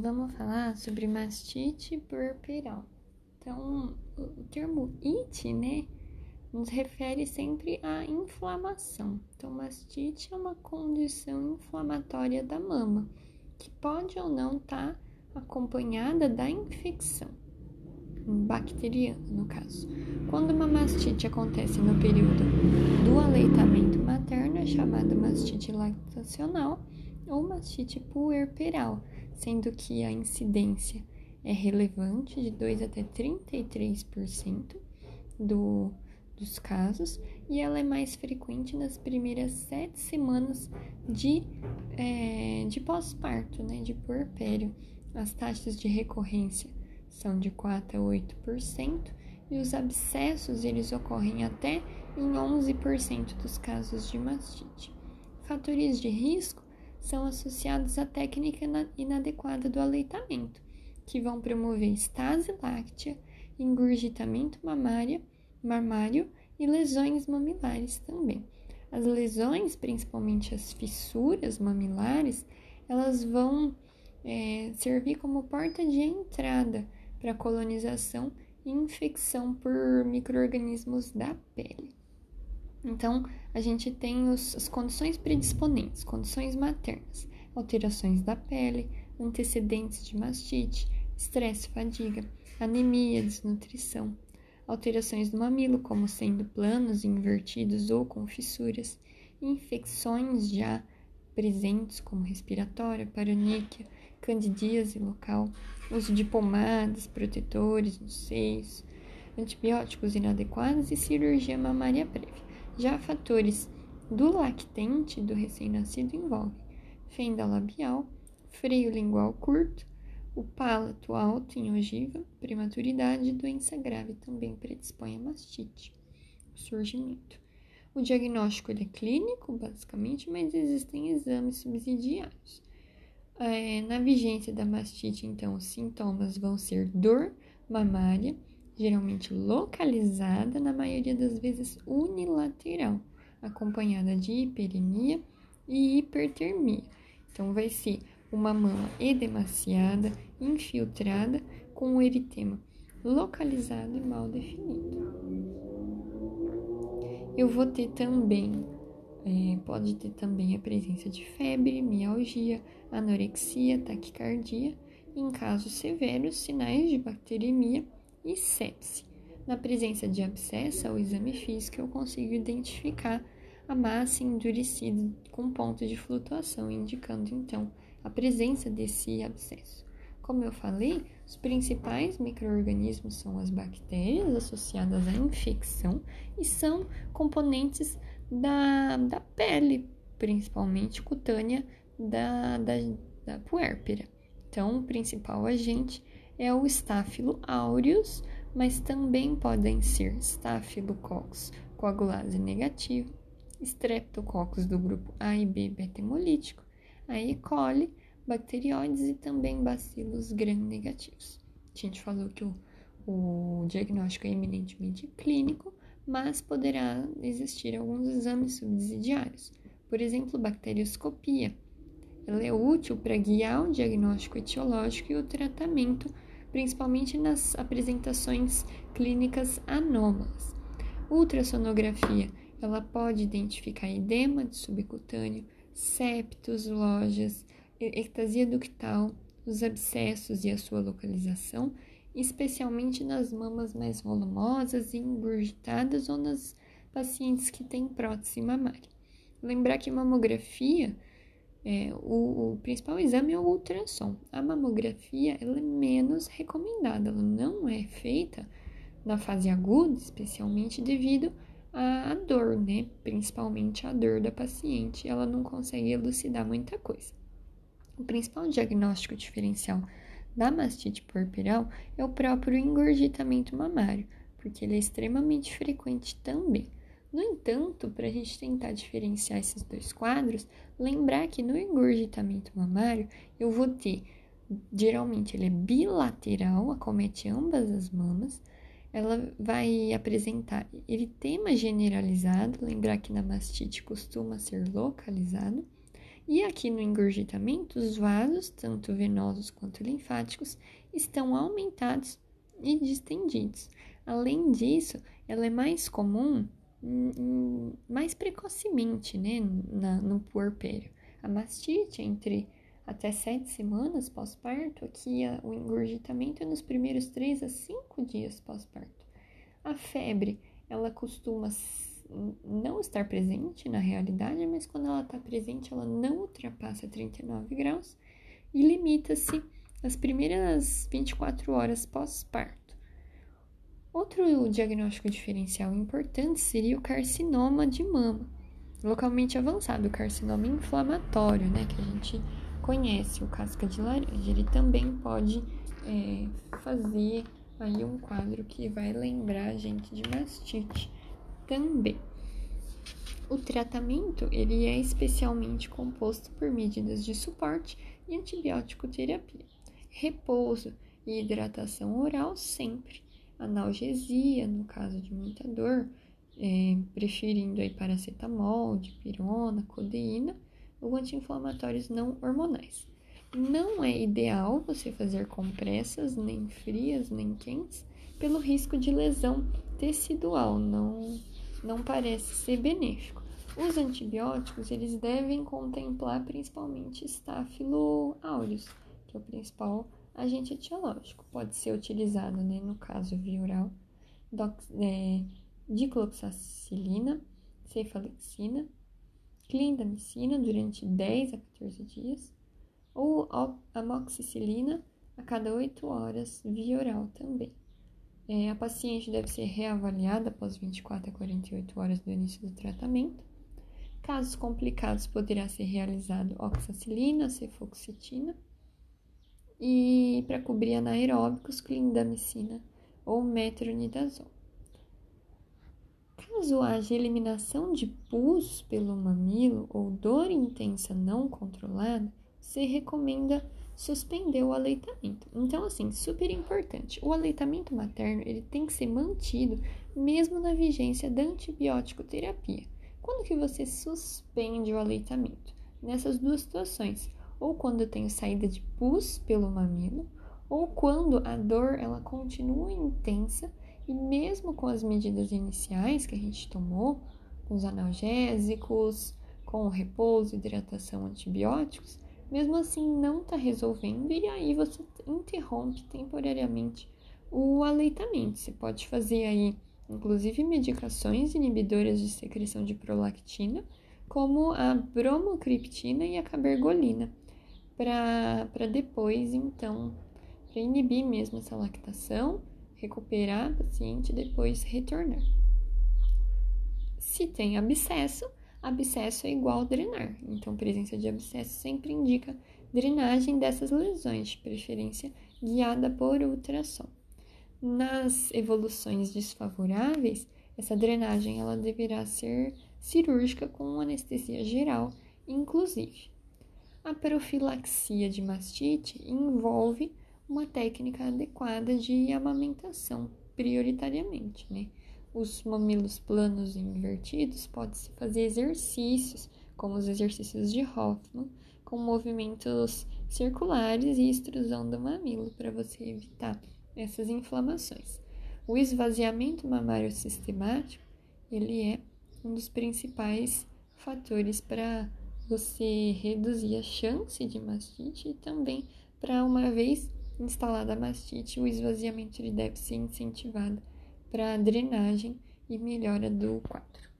vamos falar sobre mastite puerperal. Então, o termo it, né, nos refere sempre à inflamação. Então, mastite é uma condição inflamatória da mama, que pode ou não estar tá acompanhada da infecção bacteriana, no caso. Quando uma mastite acontece no período do aleitamento materno, é chamada mastite lactacional ou mastite puerperal, sendo que a incidência é relevante de 2 até 33% do, dos casos e ela é mais frequente nas primeiras sete semanas de, é, de pós-parto, né, de puerpério. As taxas de recorrência são de 4 a 8% e os abscessos eles ocorrem até em 11% dos casos de mastite. Fatores de risco são associados à técnica inadequada do aleitamento, que vão promover estase láctea, engurgitamento mamária, mamário e lesões mamilares também. As lesões, principalmente as fissuras mamilares, elas vão é, servir como porta de entrada para colonização e infecção por micro-organismos da pele. Então, a gente tem os, as condições predisponentes, condições maternas, alterações da pele, antecedentes de mastite, estresse, fadiga, anemia, desnutrição, alterações do mamilo, como sendo planos, invertidos ou com fissuras, infecções já presentes, como respiratória, paraníquia, candidíase local, uso de pomadas, protetores nos seios, antibióticos inadequados e cirurgia mamária prévia. Já fatores do lactente do recém-nascido envolvem fenda labial, freio lingual curto, o palato alto em ogiva, prematuridade e doença grave também predispõe a mastite, surgimento. O diagnóstico é clínico, basicamente, mas existem exames subsidiários. É, na vigência da mastite, então, os sintomas vão ser dor mamária, geralmente localizada, na maioria das vezes unilateral, acompanhada de hiperemia e hipertermia. Então, vai ser uma mama edemaciada, infiltrada, com o eritema localizado e mal definido. Eu vou ter também é, pode ter também a presença de febre, mialgia, anorexia, taquicardia, em casos severos, sinais de bacteremia e sepse. Na presença de abscessa, o exame físico eu consigo identificar a massa endurecida com ponto de flutuação, indicando então a presença desse abscesso. Como eu falei, os principais micro-organismos são as bactérias associadas à infecção e são componentes da, da pele, principalmente cutânea da, da, da puérpera. Então, o principal agente é o Staphylo aureus, mas também podem ser Staphylococcus coagulase negativo, Streptococcus do grupo A e B beta-hemolítico, a E. coli, bacterióides e também bacilos gram-negativos. A gente falou que o, o diagnóstico é eminentemente clínico, mas poderá existir alguns exames subsidiários, por exemplo, bacterioscopia. Ela é útil para guiar o diagnóstico etiológico e o tratamento, principalmente nas apresentações clínicas anômalas. Ultrassonografia, ela pode identificar edema de subcutâneo, septos, lojas, ectasia ductal, os abscessos e a sua localização especialmente nas mamas mais volumosas e engurgitadas ou nas pacientes que têm prótese mamária. Lembrar que mamografia, é, o, o, principal exame é o ultrassom. A mamografia ela é menos recomendada, ela não é feita na fase aguda, especialmente devido à dor, né? Principalmente a dor da paciente, ela não consegue elucidar muita coisa. O principal diagnóstico diferencial da mastite puerperal é o próprio engurgitamento mamário, porque ele é extremamente frequente também. No entanto, para a gente tentar diferenciar esses dois quadros, lembrar que no engurgitamento mamário eu vou ter, geralmente ele é bilateral, acomete ambas as mamas, ela vai apresentar eritema generalizado, lembrar que na mastite costuma ser localizado, E aqui no engurgitamento, os vasos, tanto venosos quanto linfáticos, estão aumentados e distendidos. Além disso, ela é mais comum mais precocemente né, na, no puerpério. A mastite entre até sete semanas pós-parto, aqui a, o engurgitamento é nos primeiros três a cinco dias pós-parto. A febre, ela costuma não estar presente na realidade, mas quando ela está presente, ela não ultrapassa 39 graus e limita-se às primeiras 24 horas pós-parto. Outro diagnóstico diferencial importante seria o carcinoma de mama, localmente avançado, o carcinoma inflamatório, né, que a gente conhece, o casca de laranja. Ele também pode é, fazer aí um quadro que vai lembrar a gente de mastite também. O tratamento ele é especialmente composto por medidas de suporte e antibiótico terapia, repouso e hidratação oral sempre analgesia, no caso de muita dor, é, preferindo aí paracetamol, dipirona, codeína ou anti-inflamatórios não hormonais. Não é ideal você fazer compressas nem frias nem quentes pelo risco de lesão tecidual, não, não parece ser benéfico. Os antibióticos eles devem contemplar principalmente Staphylo aureus, que é o principal agente etiológico. Pode ser utilizado, né, no caso via oral, dox, é, dicloxacilina, cefalexina, clindamicina durante 10 a 14 dias, ou amoxicilina a cada 8 horas via oral também. É, a paciente deve ser reavaliada após 24 a 48 horas do início do tratamento. Casos complicados, poderá ser realizado oxacilina, cefoxitina e para cobrir anaeróbicos, clindamicina ou metronidazol. Caso haja eliminação de pus pelo mamilo ou dor intensa não controlada, se recomenda suspender o aleitamento. Então, assim, super importante. O aleitamento materno ele tem que ser mantido mesmo na vigência da antibiótico terapia. Quando que você suspende o aleitamento? Nessas duas situações, ou quando tem saída de pus pelo mamilo, ou quando a dor ela continua intensa e mesmo com as medidas iniciais que a gente tomou, com os analgésicos, com o repouso, hidratação, antibióticos, mesmo assim não está resolvendo e aí você interrompe temporariamente o aleitamento. Você pode fazer aí, inclusive, medicações inibidoras de secreção de prolactina, como a bromocriptina e a cabergolina para depois, então, para inibir mesmo essa lactação, recuperar a paciente e depois retornar. Se tem abscesso, abscesso é igual a drenar. Então, presença de abscesso sempre indica drenagem dessas lesões, de preferência guiada por ultrassom. Nas evoluções desfavoráveis, essa drenagem ela deverá ser cirúrgica com anestesia geral, inclusive. A profilaxia de mastite envolve uma técnica adequada de amamentação, prioritariamente, né? Os mamilos planos e invertidos pode-se fazer exercícios, como os exercícios de Hoffman, com movimentos circulares e extrusão do mamilo para você evitar essas inflamações. O esvaziamento mamário sistemático, ele é um dos principais fatores para você reduzir a chance de mastite e também para uma vez instalada a mastite, o esvaziamento ele deve ser incentivado para drenagem e melhora do quadro.